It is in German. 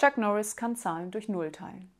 Chuck Norris kann Zahlen durch Null teilen.